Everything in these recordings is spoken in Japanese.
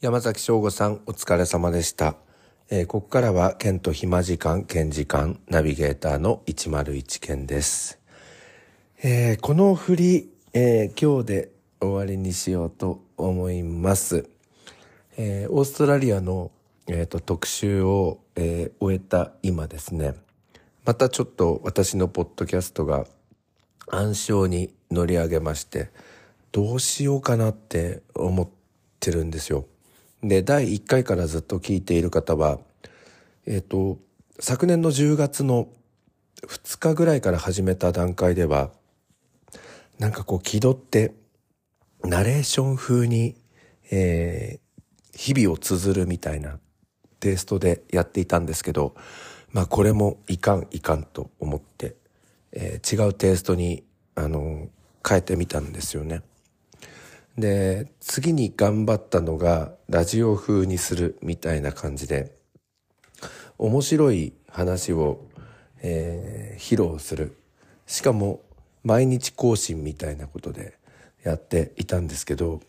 山崎翔吾さんお疲れ様でした。えーここからは県と暇時間、県時間、ナビゲーターの101県です。えーこの振り、えー今日で終わりにしようと思います。えーオーストラリアの、えーと特集を、えー終えた今ですね、またちょっと私のポッドキャストが暗礁に乗り上げまして、どうしようかなって思ってるんですよ。で、第1回からずっと聞いている方は、えっ、と、昨年の10月の2日ぐらいから始めた段階では、なんかこう気取って、ナレーション風に、えー日々を綴るみたいなテイストでやっていたんですけど、まあこれもいかんいかんと思って、えー違うテイストに、あの変えてみたんですよね。で、次に頑張ったのが、ラジオ風にするみたいな感じで、面白い話を、えー披露する。しかも、毎日更新みたいなことでやっていたんですけど、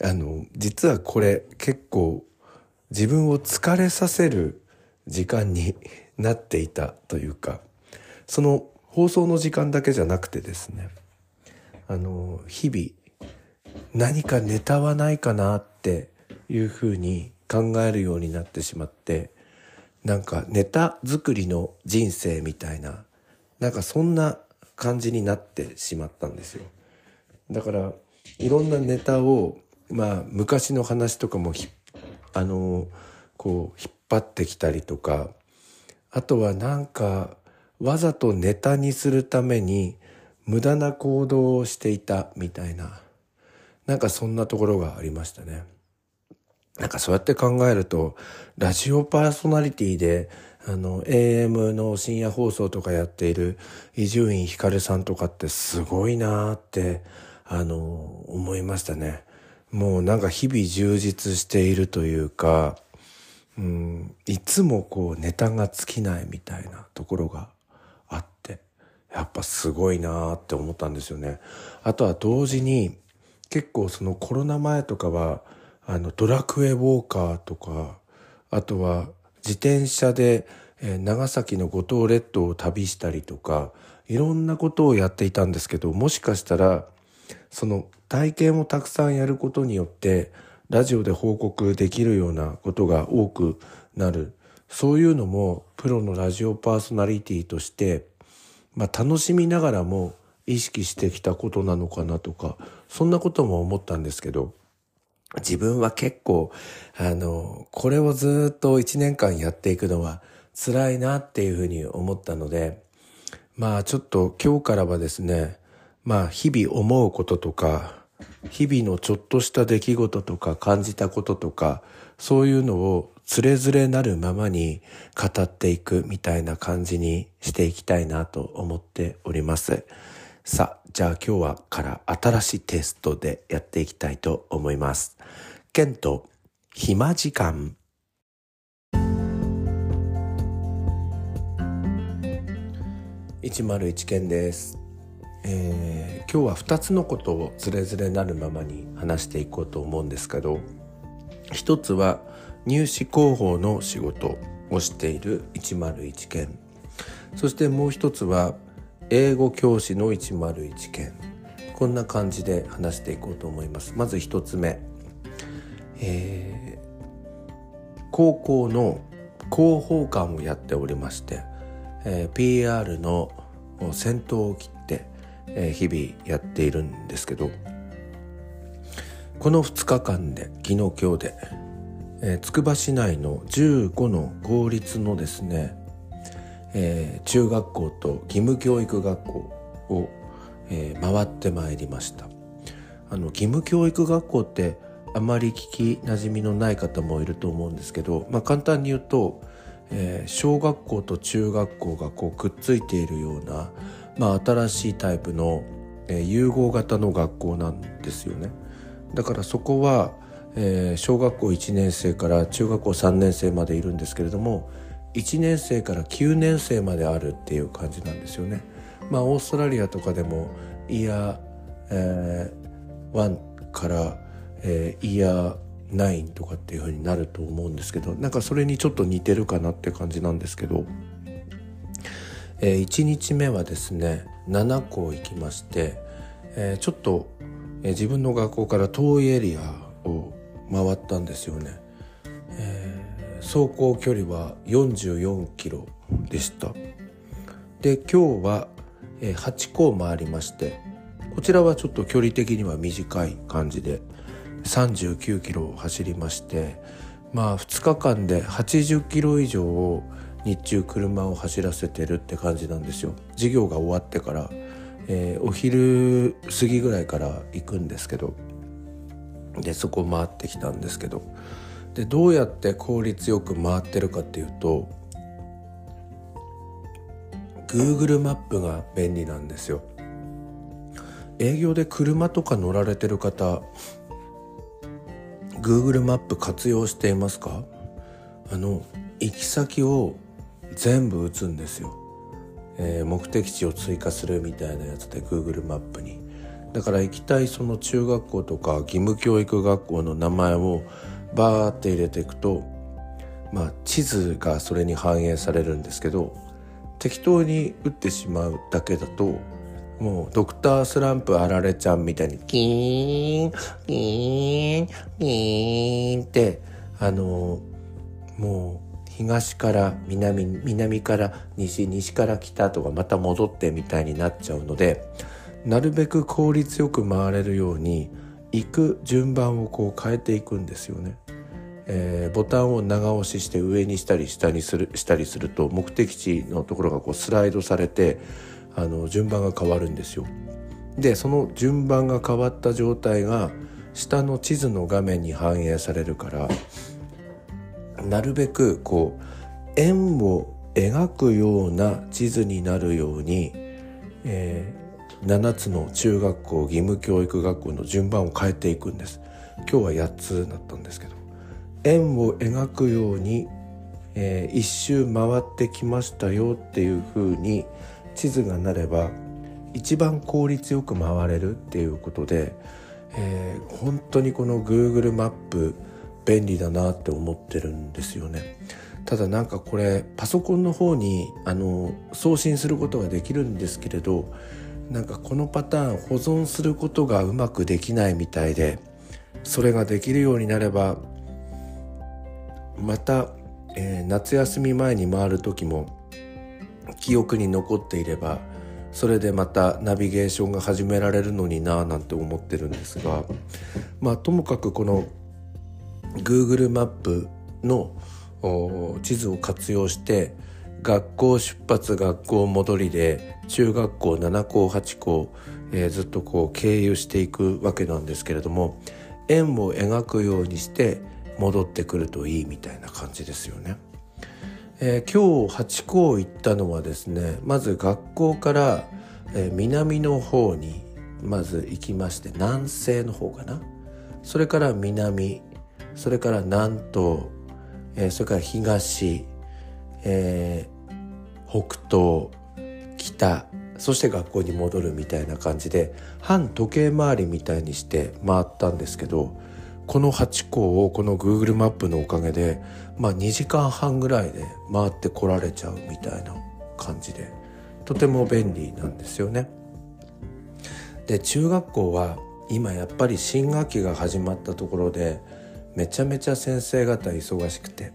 あの、実はこれ結構自分を疲れさせる時間に なっていたというか、その放送の時間だけじゃなくてですね、あの、日々何かネタはないかなっていうふうに考えるようになってしまって、なんかネタ作りの人生みたいな、なんかそんな感じになってしまったんですよ。だから、いろんなネタを、まあ、昔の話とかも、あの、こう、引っ張ってきたりとか、あとはなんか、わざとネタにするために、無駄な行動をしていたみたいな、なんかそんなところがありましたね。なんかそうやって考えると、ラジオパーソナリティで、あの、AM の深夜放送とかやっている伊集院光さんとかってすごいなーって、あの、思いましたね。もうなんか日々充実しているというか、うん、いつもこうネタが尽きないみたいなところがあって、やっぱすごいなーって思ったんですよね。あとは同時に、結構そのコロナ前とかは、あの、ドラクエウォーカーとか、あとは自転車で、えー長崎の五島列島を旅したりとか、いろんなことをやっていたんですけど、もしかしたら、その体験をたくさんやることによって、ラジオで報告できるようなことが多くなる。そういうのも、プロのラジオパーソナリティとして、まあ楽しみながらも意識してきたことなのかなとか、そんなことも思ったんですけど、自分は結構、あの、これをずっと一年間やっていくのは辛いなっていうふうに思ったので、まあちょっと今日からはですね、まあ日々思うこととか、日々のちょっとした出来事とか感じたこととか、そういうのをつれづれなるままに語っていくみたいな感じにしていきたいなと思っております。さあ、じゃあ今日はから新しいテストでやっていきたいと思います。ケント、暇時間。101件です。えー今日は2つのことをつれづれなるままに話していこうと思うんですけど一つは入試広報の仕事をしている101件そしてもう一つは英語教師の101件。こんな感じで話していこうと思います。まず一つ目、えー高校の広報官をやっておりまして、えー PR の先頭を切って、えー日々やっているんですけどこの2日間で昨日今日で、えーつくば市内の15の公立のですね、えー中学校と義務教育学校を、えー回ってまいりましたあの義務教育学校ってあまり聞きなじみのない方もいると思うんですけど、まあ、簡単に言うと、えー小学校と中学校がこうくっついているような、まあ、新しいタイプの、え融合型の学校なんですよね。だからそこは、え小学校1年生から中学校3年生までいるんですけれども1年生から9年生まであるっていう感じなんですよね。まあオーストラリアとかでもイヤー、えー1から、えーイヤー9とかっていう風になると思うんですけどなんかそれにちょっと似てるかなって感じなんですけど、えー、1日目はですね7校行きまして、えー、ちょっと、えー、自分の学校から遠いエリアを回ったんですよね、え、走行距離は44キロでした。で今日は、え、8校回りましてこちらはちょっと距離的には短い感じで39キロを走りましてまあ2日間で80キロ以上を日中車を走らせてるって感じなんですよ。授業が終わってから、えー、お昼過ぎぐらいから行くんですけどでそこ回ってきたんですけど。でどうやって効率よく回ってるかっていうと Google マップが便利なんですよ。営業で車とか乗られてる方 Google マップ活用していますか？あの行き先を全部打つんですよ、えー、目的地を追加するみたいなやつで Google マップに。だから行きたいその中学校とか義務教育学校の名前をバーって入れていくとまあ地図がそれに反映されるんですけど適当に打ってしまうだけだともうドクタースランプあられちゃんみたいにキーンキーンキーンってあのもう東から南南から西西から北とかまた戻ってみたいになっちゃうのでなるべく効率よく回れるように行く順番をこう変えていくんですよね。えー、ボタンを長押しして上にしたり下にするしたりすると目的地のところがこうスライドされてあの順番が変わるんですよ。でその順番が変わった状態が下の地図の画面に反映されるからなるべくこう円を描くような地図になるように、えー、7つの中学校義務教育学校の順番を変えていくんです今日は8つだったんですけど円を描くように、えー、一周回ってきましたよっていうふうに地図がなれば一番効率よく回れるっていうことで、えー、本当にこの Google マップ便利だなって思ってるんですよね。ただなんかこれパソコンの方にあの送信することができるんですけれどなんかこのパターン保存することがうまくできないみたいでそれができるようになればまた、えー、夏休み前に回る時も記憶に残っていればそれでまたナビゲーションが始められるのになぁなんて思ってるんですがまあともかくこの Google マップの地図を活用して学校出発学校戻りで中学校7校8校、えー、ずっとこう経由していくわけなんですけれども円を描くようにして戻ってくるといいみたいな感じですよね。えー、今日八校行ったのはですねまず学校から、えー、南の方にまず行きまして南西の方かなそれから南それから南東、えー、それから東、え北東北そして学校に戻るみたいな感じで反時計回りみたいにして回ったんですけどこの8校をこの Google マップのおかげで、まあ2時間半ぐらいで回ってこられちゃうみたいな感じで、とても便利なんですよね。で、中学校は今やっぱり新学期が始まったところで、めちゃめちゃ先生方忙しくて、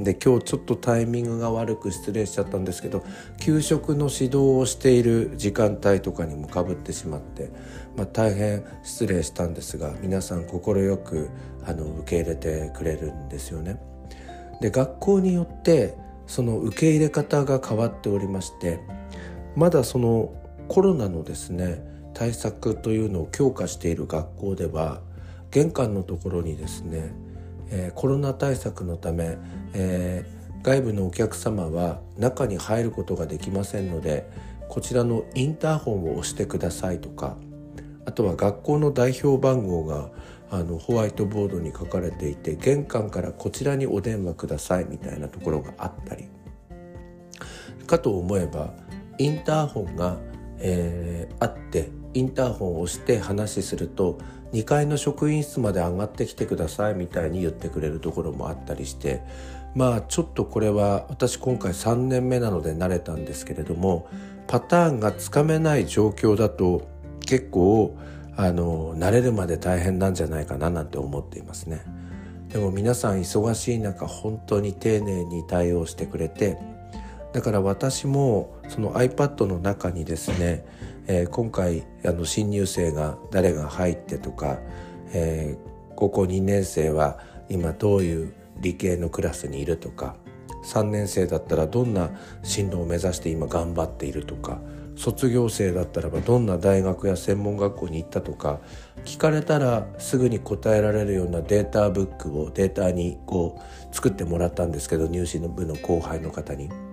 で今日ちょっとタイミングが悪く失礼しちゃったんですけど給食の指導をしている時間帯とかにもかぶってしまって、まあ、大変失礼したんですが皆さん快くあの受け入れてくれるんですよね。で学校によってその受け入れ方が変わっておりましてまだそのコロナのですね対策というのを強化している学校では玄関のところにですねえー、コロナ対策のため、えー、外部のお客様は中に入ることができませんのでこちらのインターホンを押してくださいとかあとは学校の代表番号があのホワイトボードに書かれていて玄関からこちらにお電話くださいみたいなところがあったり。かと思えばインターホンが、えー、あってインターホンを押して話すると2階の職員室まで上がってきてくださいみたいに言ってくれるところもあったりしてまあちょっとこれは私今回3年目なので慣れたんですけれどもパターンがつかめない状況だと結構あの慣れるまで大変なんじゃないかななんて思っていますね。でも皆さん忙しい中本当に丁寧に対応してくれてだから私もその iPad の中にですね、えー、今回あの新入生が誰が入ってとか、えー、高校2年生は今どういう理系のクラスにいるとか3年生だったらどんな進路を目指して今頑張っているとか卒業生だったらばどんな大学や専門学校に行ったとか聞かれたらすぐに答えられるようなデータブックをデータにこう作ってもらったんですけど入試の部の後輩の方に。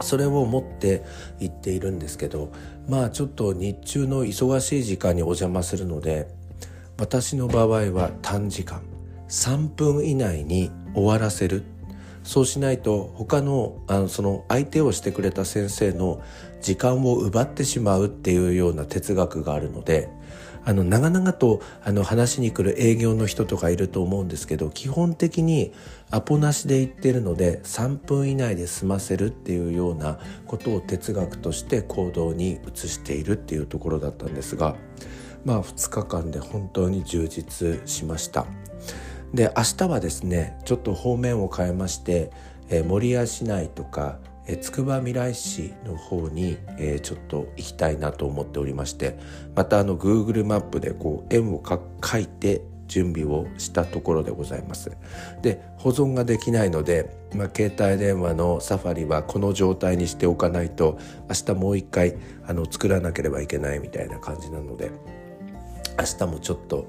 それを持って行っているんですけどまあちょっと日中の忙しい時間にお邪魔するので私の場合は短時間3分以内に終わらせる。そうしないと他のあのその相手をしてくれた先生の時間を奪ってしまうっていうような哲学があるのであの長々とあの話に来る営業の人とかいると思うんですけど基本的にアポなしで言ってるので3分以内で済ませるっていうようなことを哲学として行動に移しているっていうところだったんですがまあ2日間で本当に充実しました。で明日はですねちょっと方面を変えまして、え、守谷市内とかつくばみらい市の方に、えー、ちょっと行きたいなと思っておりましてまたあの Google マップでこう円を書いて準備をしたところでございます。で保存ができないので、まあ、携帯電話のサファリはこの状態にしておかないと明日もう一回あの作らなければいけないみたいな感じなので明日もちょっと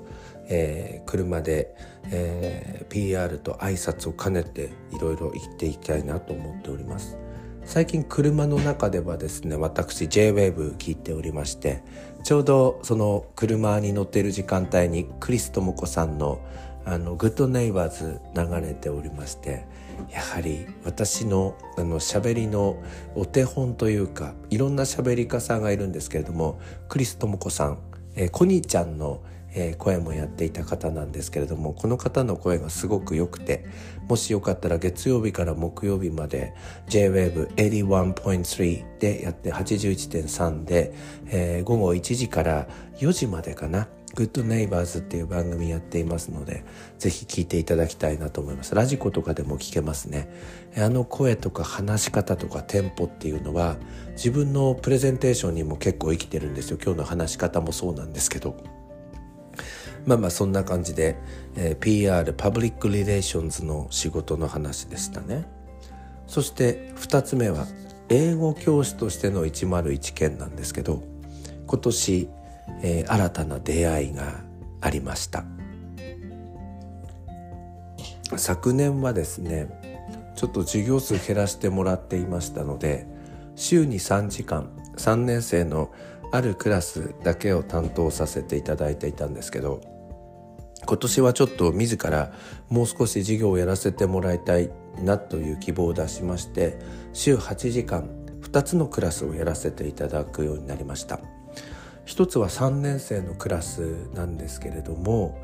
えー、車で、えー、PR と挨拶を兼ねていろいろ行っていきたいなと思っております。最近車の中ではですね私 JWAVE 聞いておりましてちょうどその車に乗っている時間帯にクリス智子さんのあのグッドネイバーズ流れておりましてやはり私のあの喋りのお手本というかいろんな喋り家さんがいるんですけれどもクリス智子さん、えー、コニーちゃんのえー、声もやっていた方なんですけれどもこの方の声がすごく良くてもしよかったら月曜日から木曜日まで JWAVE81.3 でやって81.3で、えー、午後1時から4時までかな GOOD NEIGHBORS っていう番組やっていますので、ぜひ聞いていただきたいなと思います。 radiko とかでも聞けますね。あの声とか話し方とかテンポっていうのは、自分のプレゼンテーションにも結構生きてるんですよ。今日の話し方もそうなんですけど。まあまあそんな感じで、えー、PR パブリックリレーションズの仕事の話でしたね。そして2つ目は英語教師としての101件なんですけど今年、えー、新たな出会いがありました。昨年はですねちょっと授業数減らしてもらっていましたので週に3時間3年生のあるクラスだけを担当させていただいていたんですけど今年はちょっと自らもう少し授業をやらせてもらいたいなという希望を出しまして週8時間2つのクラスをやらせていただくようになりました。一つは3年生のクラスなんですけれども、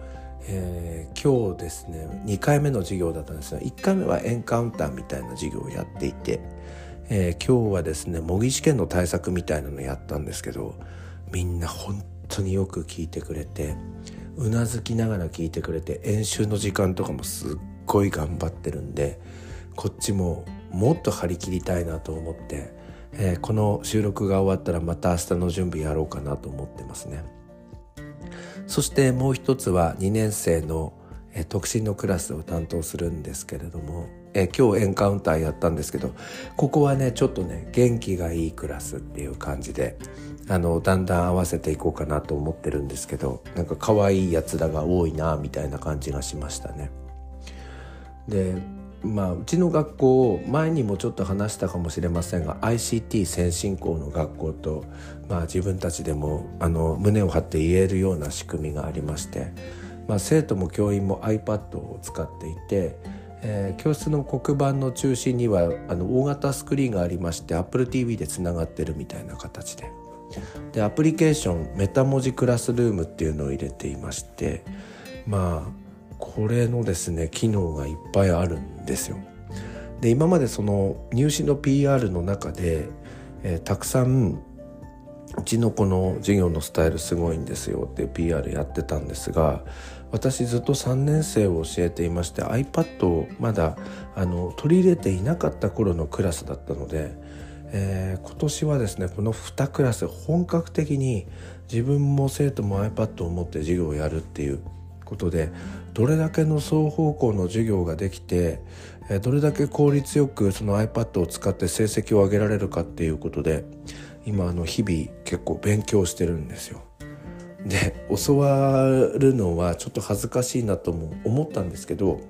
えー、今日ですね2回目の授業だったんですが1回目はエンカウンターみたいな授業をやっていて、えー、今日はですね模擬試験の対策みたいなのをやったんですけどみんな本当によく聞いてくれてうなずきながら聞いてくれて演習の時間とかもすっごい頑張ってるんでこっちももっと張り切りたいなと思って、えー、この収録が終わったらまた明日の準備やろうかなと思ってますね。そしてもう一つは2年生の、えー、特進のクラスを担当するんですけれども、え、今日エンカウンターやったんですけどここはねちょっとね元気がいいクラスっていう感じであのだんだん合わせていこうかなと思ってるんですけどなんか可愛いやつらが多いなみたいな感じがしましたね。でまあうちの学校前にもちょっと話したかもしれませんが ICT 先進校の学校と、まあ、自分たちでもあの胸を張って言えるような仕組みがありまして、まあ、生徒も教員も iPad を使っていてえー、教室の黒板の中心にはあの大型スクリーンがありまして AppleTV でつながってるみたいな形ででアプリケーションメタ文字クラスルームっていうのを入れていましてまあこれのですね機能がいっぱいあるんですよ。で今までその入試の PR の中で、えー、たくさんうちの子の授業のスタイルすごいんですよって PR やってたんですが私ずっと3年生を教えていまして iPad をまだあの取り入れていなかった頃のクラスだったので、えー、今年はですねこの2クラス本格的に自分も生徒も iPad を持って授業をやるっていうことでどれだけの双方向の授業ができてどれだけ効率よくその iPad を使って成績を上げられるかっていうことで今あの日々結構勉強してるんですよ。で教わるのはちょっと恥ずかしいなとも思ったんですけど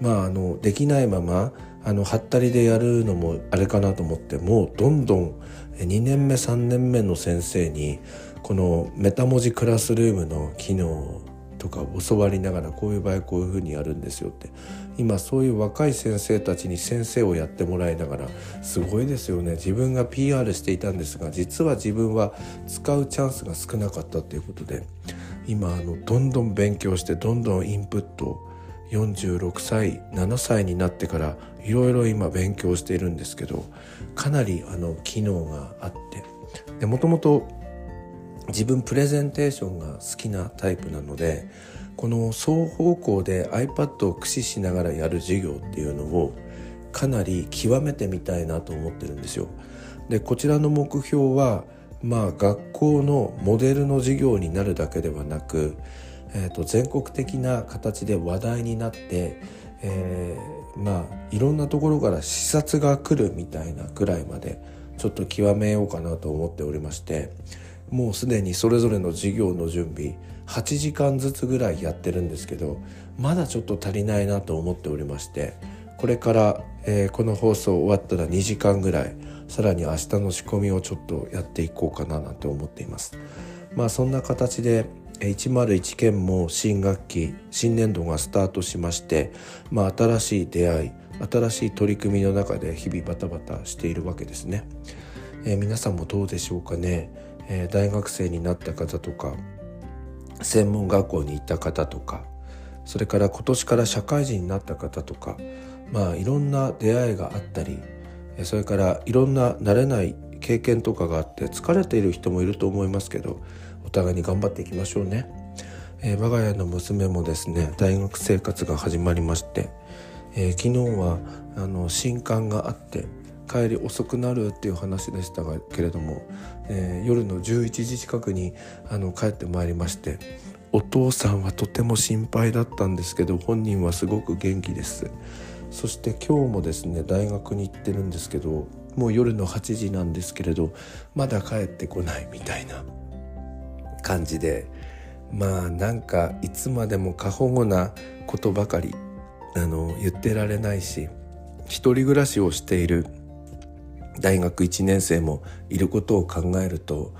まああのできないままあのはったりでやるのもあれかなと思ってもうどんどん2年目3年目の先生にこのメタ文字クラスルームの機能とか教わりながらこういう場合こういうふうにやるんですよって今そういう若い先生たちに先生をやってもらいながらすごいですよね。自分が PR していたんですが実は自分は使うチャンスが少なかったということで今あのどんどん勉強してどんどんインプット46歳7歳になってからいろいろ今勉強しているんですけどかなりあの機能があってもともと自分プレゼンテーションが好きなタイプなのでこの双方向で iPad を駆使しながらやる授業っていうのをかなり極めてみたいなと思ってるんですよ。でこちらの目標はまあ学校のモデルの授業になるだけではなく、えーと、全国的な形で話題になって、えー、まあいろんなところから視察が来るみたいなくらいまでちょっと極めようかなと思っておりまして。もうすでにそれぞれの授業の準備8時間ずつぐらいやってるんですけどまだちょっと足りないなと思っておりましてこれから、えー、この放送終わったら2時間ぐらいさらに明日の仕込みをちょっとやっていこうかななんて思っています。まあそんな形で101件も新学期新年度がスタートしまして、まあ、新しい出会い新しい取り組みの中で日々バタバタしているわけですね。えー、皆さんもどうでしょうかね。えー、大学生になった方とか専門学校に行った方とかそれから今年から社会人になった方とかまあいろんな出会いがあったりそれからいろんな慣れない経験とかがあって疲れている人もいると思いますけどお互いに頑張っていきましょうね、えー、我が家の娘もですね大学生活が始まりまして、えー、昨日はあの新刊があって帰り遅くなるっていう話でしたがけれども、えー、夜の11時近くにあの帰ってまいりましてお父さんはとても心配だったんですけど本人はすごく元気です。そして今日もですね大学に行ってるんですけどもう夜の8時なんですけれどまだ帰ってこないみたいな感じでまあなんかいつまでも過保護なことばかりあの言ってられないし一人暮らしをしている大学1年生もいることを考えると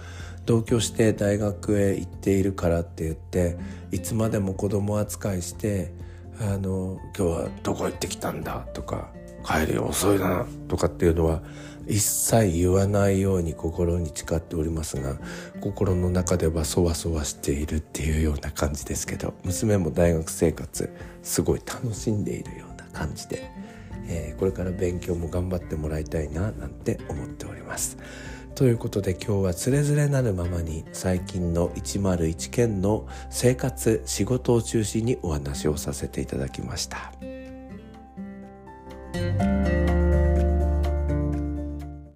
同居して大学へ行っているからって言っていつまでも子供扱いして「あの今日はどこ行ってきたんだ」とか「帰り遅いな」とかっていうのは一切言わないように心に誓っておりますが心の中ではそわそわしているっていうような感じですけど娘も大学生活すごい楽しんでいるような感じで。えー、これから勉強も頑張ってもらいたいななんて思っております。ということで今日はつれづれなるままに最近の101件の生活仕事を中心にお話をさせていただきました。